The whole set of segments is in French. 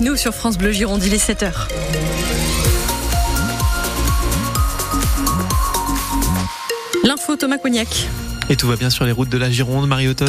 Nous sur France Bleu Gironde, il est 7h. L'info Thomas Cognac. Et tout va bien sur les routes de la Gironde, Mariotos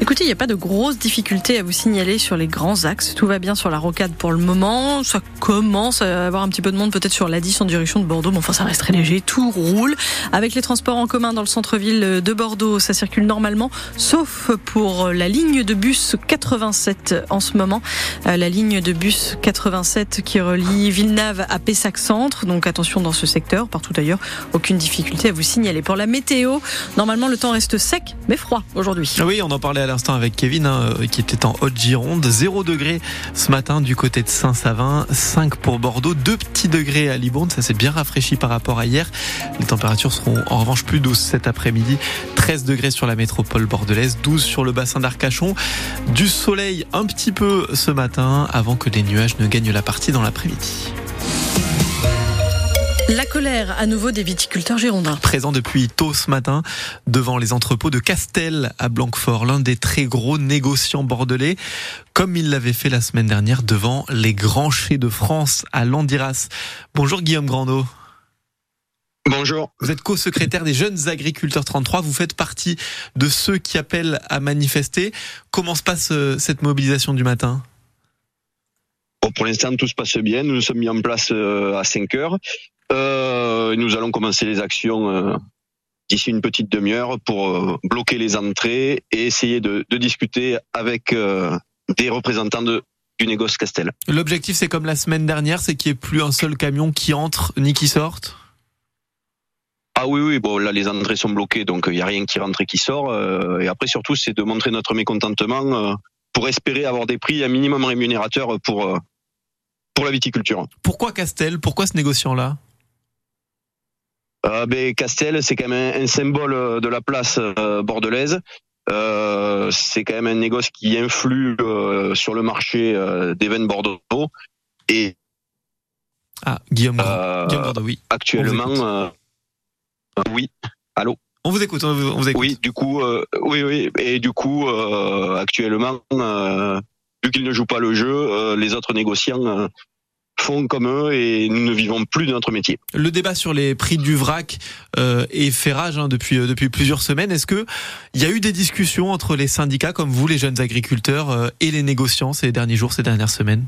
Écoutez, il n'y a pas de grosses difficultés à vous signaler sur les grands axes. Tout va bien sur la rocade pour le moment. Ça commence à avoir un petit peu de monde peut-être sur la 10 en direction de Bordeaux, mais enfin ça reste très léger. Tout roule. Avec les transports en commun dans le centre-ville de Bordeaux, ça circule normalement, sauf pour la ligne de bus 87 en ce moment. Euh, la ligne de bus 87 qui relie Villeneuve à Pessac Centre. Donc attention dans ce secteur. Partout ailleurs, aucune difficulté à vous signaler. Pour la météo, normalement le reste sec mais froid aujourd'hui. Oui, on en parlait à l'instant avec Kevin, hein, qui était en Haute-Gironde. 0 degré ce matin du côté de Saint-Savin, 5 pour Bordeaux, 2 petits degrés à Libourne. Ça s'est bien rafraîchi par rapport à hier. Les températures seront en revanche plus douces cet après-midi. 13 degrés sur la métropole bordelaise, 12 sur le bassin d'Arcachon. Du soleil un petit peu ce matin avant que les nuages ne gagnent la partie dans l'après-midi. La colère à nouveau des viticulteurs girondins. Présent depuis tôt ce matin devant les entrepôts de Castel à Blanquefort, l'un des très gros négociants bordelais, comme il l'avait fait la semaine dernière devant les grands chais de France à Landiras. Bonjour Guillaume Grandot. Bonjour. Vous êtes co-secrétaire des Jeunes Agriculteurs 33. Vous faites partie de ceux qui appellent à manifester. Comment se passe euh, cette mobilisation du matin? Bon, pour l'instant, tout se passe bien. Nous nous sommes mis en place euh, à 5 heures. Euh, nous allons commencer les actions euh, d'ici une petite demi-heure pour euh, bloquer les entrées et essayer de, de discuter avec des représentants de, du négoce Castel. L'objectif, c'est comme la semaine dernière, c'est qu'il n'y ait plus un seul camion qui entre ni qui sorte? Ah oui, oui, bon là les entrées sont bloquées, donc il n'y a rien qui rentre et qui sort. et après surtout, c'est de montrer notre mécontentement pour espérer avoir des prix un minimum rémunérateurs pour, pour la viticulture. Pourquoi Castel? Pourquoi ce négociant-là? Ben, Castel, c'est quand même un, symbole euh, de la place euh, bordelaise. Euh, c'est quand même un négoce qui influe euh, sur le marché euh, des vins Bordeaux. Et Ah, Guillaume, euh, Guillaume Grandot, oui. actuellement, euh, oui, allô, On vous écoute, on vous, on vous écoute. oui, du coup, euh, oui, oui, et du coup, euh, actuellement, euh, vu qu'ils ne jouent pas le jeu, euh, les autres négociants euh, font comme eux et nous ne vivons plus de notre métier. Le débat sur les prix du vrac euh, est fait rage hein, depuis euh, depuis plusieurs semaines. Est-ce que il y a eu des discussions entre les syndicats comme vous, les jeunes agriculteurs, euh, et les négociants ces derniers jours, ces dernières semaines?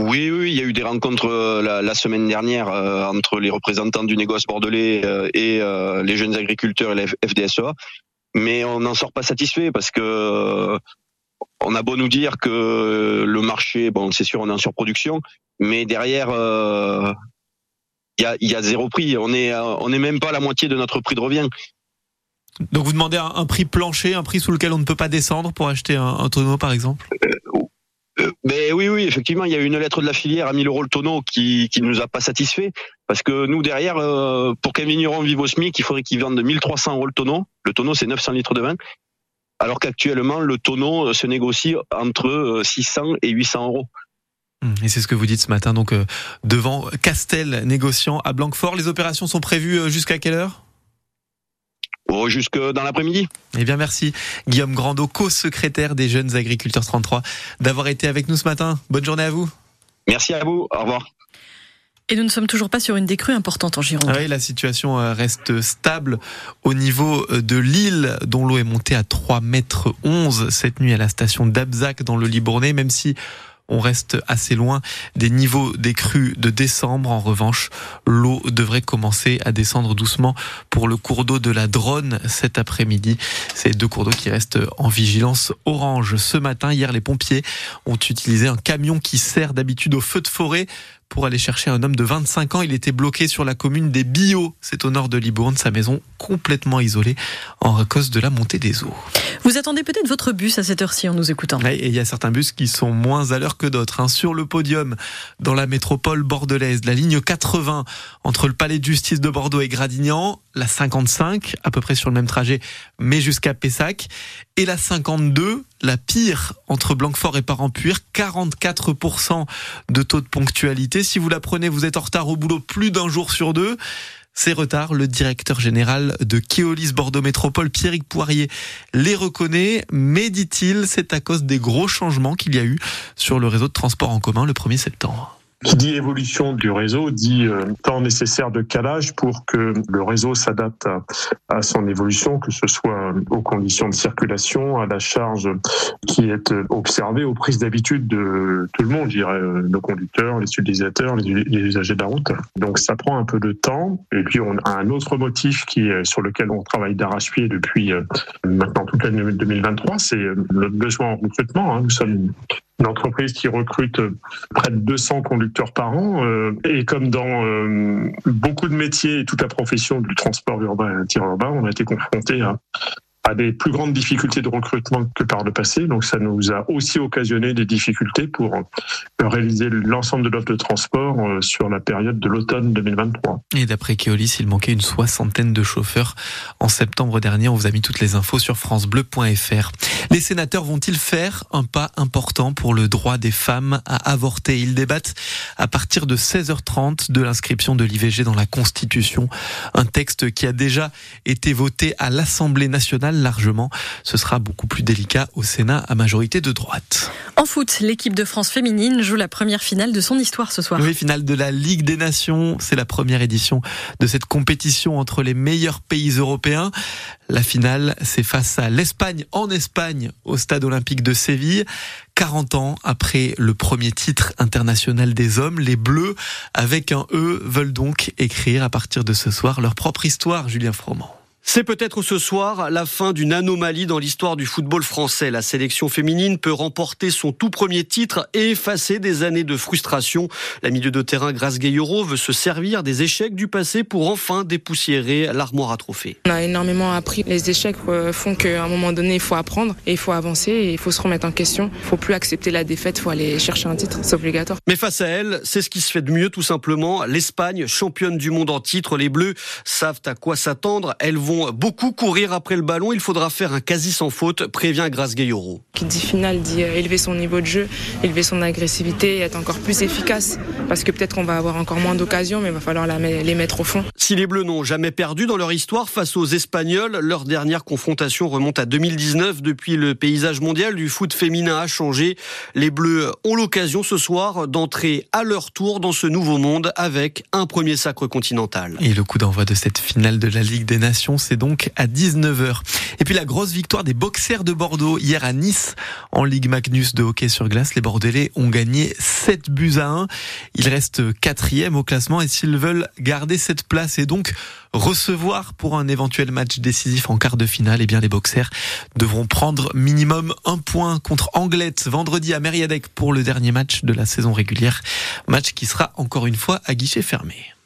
Oui, oui, il y a eu des rencontres la, la semaine dernière euh, entre les représentants du négoce bordelais euh, et euh, les jeunes agriculteurs et la F- FDSEA, mais on n'en sort pas satisfait parce que on a beau nous dire que le marché, bon, c'est sûr, on est en surproduction, mais derrière, euh, il y, a, il y a zéro prix. On est, euh, on est même pas à la moitié de notre prix de revient. Donc vous demandez un, un prix plancher, un prix sous lequel on ne peut pas descendre pour acheter un, un tonneau, par exemple? Euh, Mais oui, oui, effectivement, il y a eu une lettre de la filière à 1000 euros le tonneau qui qui nous a pas satisfait parce que nous derrière, euh, pour qu'un vigneron vive au SMIC, il faudrait qu'il vende 1300 euros le tonneau. Le tonneau, c'est 900 litres de vin. Alors qu'actuellement, le tonneau euh, se négocie entre euh, 600 et 800 euros. Hum, Et c'est ce que vous dites ce matin, donc euh, devant Castel, négociant à Blanquefort. Les opérations sont prévues euh, jusqu'à quelle heure? Oh, jusque dans l'après-midi. Eh bien, merci Guillaume Grandot, co-secrétaire des Jeunes Agriculteurs 33, d'avoir été avec nous ce matin. Bonne journée à vous. Merci à vous. Au revoir. Et nous ne sommes toujours pas sur une décrue importante en Gironde. Ah oui, la situation euh, reste stable au niveau euh, de l'île dont l'eau est montée à 3 mètres 11 cette nuit à la station d'Abzac dans le Libournais, même si on reste assez loin des niveaux des crues de décembre. En revanche, l'eau devrait commencer à descendre doucement pour le cours d'eau de la Drône cet après-midi. C'est deux cours d'eau qui restent en vigilance orange. Ce matin, hier, les pompiers ont utilisé un camion qui sert d'habitude au feu de forêt pour aller chercher un homme de 25 ans. Il était bloqué sur la commune des Billots, c'est au nord de Libourne, sa maison complètement isolée en cause de la montée des eaux. Vous attendez peut-être votre bus à cette heure-ci en nous écoutant. Ouais, Et il y a certains bus qui sont moins à l'heure que d'autres. hein. Sur le podium, dans la métropole bordelaise, la ligne 80 entre le palais de justice de Bordeaux et Gradignan, la 55 à peu près sur le même trajet, mais jusqu'à Pessac, et la 52, la pire entre Blanquefort et Parampuire, 44% de taux de ponctualité. Si vous la prenez, vous êtes en retard au boulot plus d'un jour sur deux. ces retards, le directeur général de Keolis Bordeaux Métropole, Pierrick Poirier, les reconnaît, mais dit-il, c'est à cause des gros changements qu'il y a eu sur le réseau de transport en commun le 1er septembre. Qui dit évolution du réseau dit euh, temps nécessaire de calage pour que le réseau s'adapte à, son évolution, que ce soit aux conditions de circulation, à la charge qui est observée, aux prises d'habitude de tout le monde, je dirais, euh, nos conducteurs, les utilisateurs, les, usagers de la route. Donc ça prend un peu de temps. Et puis on a un autre motif qui est sur lequel on travaille d'arrache-pied depuis euh, maintenant toute l'année 2023, c'est notre besoin en recrutement. Hein. Nous sommes une entreprise qui recrute près de 200 conducteurs par an. Euh, et comme dans euh, beaucoup de métiers et toute la profession du transport urbain et urbain, on a été confronté à des plus grandes difficultés de recrutement que par le passé. Donc ça nous a aussi occasionné des difficultés pour euh, réaliser l'ensemble de l'offre de transport euh, sur la période de l'automne 2023. Et d'après Keolis, il manquait une soixantaine de chauffeurs en septembre dernier. On vous a mis toutes les infos sur francebleu.fr. Les sénateurs vont-ils faire un pas important pour le droit des femmes à avorter? Ils débattent à partir de 16h30 de l'inscription de l'IVG dans la Constitution, un texte qui a déjà été voté à l'Assemblée nationale largement. Ce sera beaucoup plus délicat au Sénat à majorité de droite. En foot, l'équipe de France féminine joue la première finale de son histoire ce soir. Oui, finale de la Ligue des Nations. C'est la première édition de cette compétition entre les meilleurs pays européens. La finale, c'est face à l'Espagne en Espagne au stade olympique de Séville. 40 ans après le premier titre international des hommes, les Bleus, avec un E, veulent donc écrire à partir de ce soir leur propre histoire, Julien Froment. C'est peut-être ce soir la fin d'une anomalie dans l'histoire du football français. La sélection féminine peut remporter son tout premier titre et effacer des années de frustration. La milieu de terrain Grace Gayoro veut se servir des échecs du passé pour enfin dépoussiérer l'armoire à trophées. On a énormément appris. Les échecs euh, font qu'à un moment donné, il faut apprendre et il faut avancer et il faut se remettre en question. Il faut plus accepter la défaite, il faut aller chercher un titre. C'est obligatoire. Mais face à elle, c'est ce qui se fait de mieux tout simplement. L'Espagne, championne du monde en titre, les Bleus savent à quoi s'attendre. Elles vont beaucoup courir après le ballon. Il faudra faire un quasi sans faute, prévient Grace Gayoro. Qui dit finale dit euh, élever son niveau de jeu, élever son agressivité et être encore plus efficace. Parce que peut-être qu'on va avoir encore moins d'occasions, mais il va falloir les mettre au fond. Si les Bleus n'ont jamais perdu dans leur histoire face aux Espagnols, leur dernière confrontation remonte à 2019. Depuis, le paysage mondial du foot féminin a changé. Les Bleus ont l'occasion ce soir d'entrer à leur tour dans ce nouveau monde avec un premier sacre continental. Et le coup d'envoi de cette finale de la Ligue des Nations, c'est donc à 19h. Et puis la grosse victoire des boxers de Bordeaux hier à Nice en Ligue Magnus de hockey sur glace. Les Bordelais ont gagné 7 buts à 1. Ils restent quatrième au classement et s'ils veulent garder cette place et donc recevoir pour un éventuel match décisif en quart de finale, eh bien les boxers devront prendre minimum un point contre Anglette vendredi à Mériadec pour le dernier match de la saison régulière. Match qui sera encore une fois à guichet fermé.